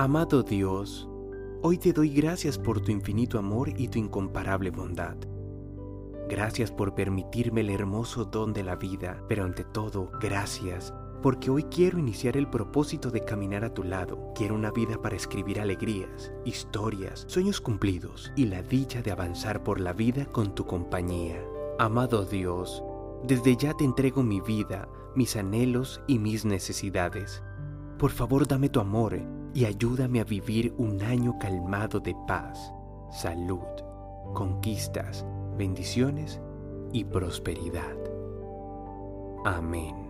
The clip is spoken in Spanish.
Amado Dios, hoy te doy gracias por tu infinito amor y tu incomparable bondad. Gracias por permitirme el hermoso don de la vida, pero ante todo, gracias porque hoy quiero iniciar el propósito de caminar a tu lado. Quiero una vida para escribir alegrías, historias, sueños cumplidos y la dicha de avanzar por la vida con tu compañía. Amado Dios, desde ya te entrego mi vida, mis anhelos y mis necesidades. Por favor dame tu amor y ayúdame a vivir un año calmado de paz, salud, conquistas, bendiciones y prosperidad. Amén.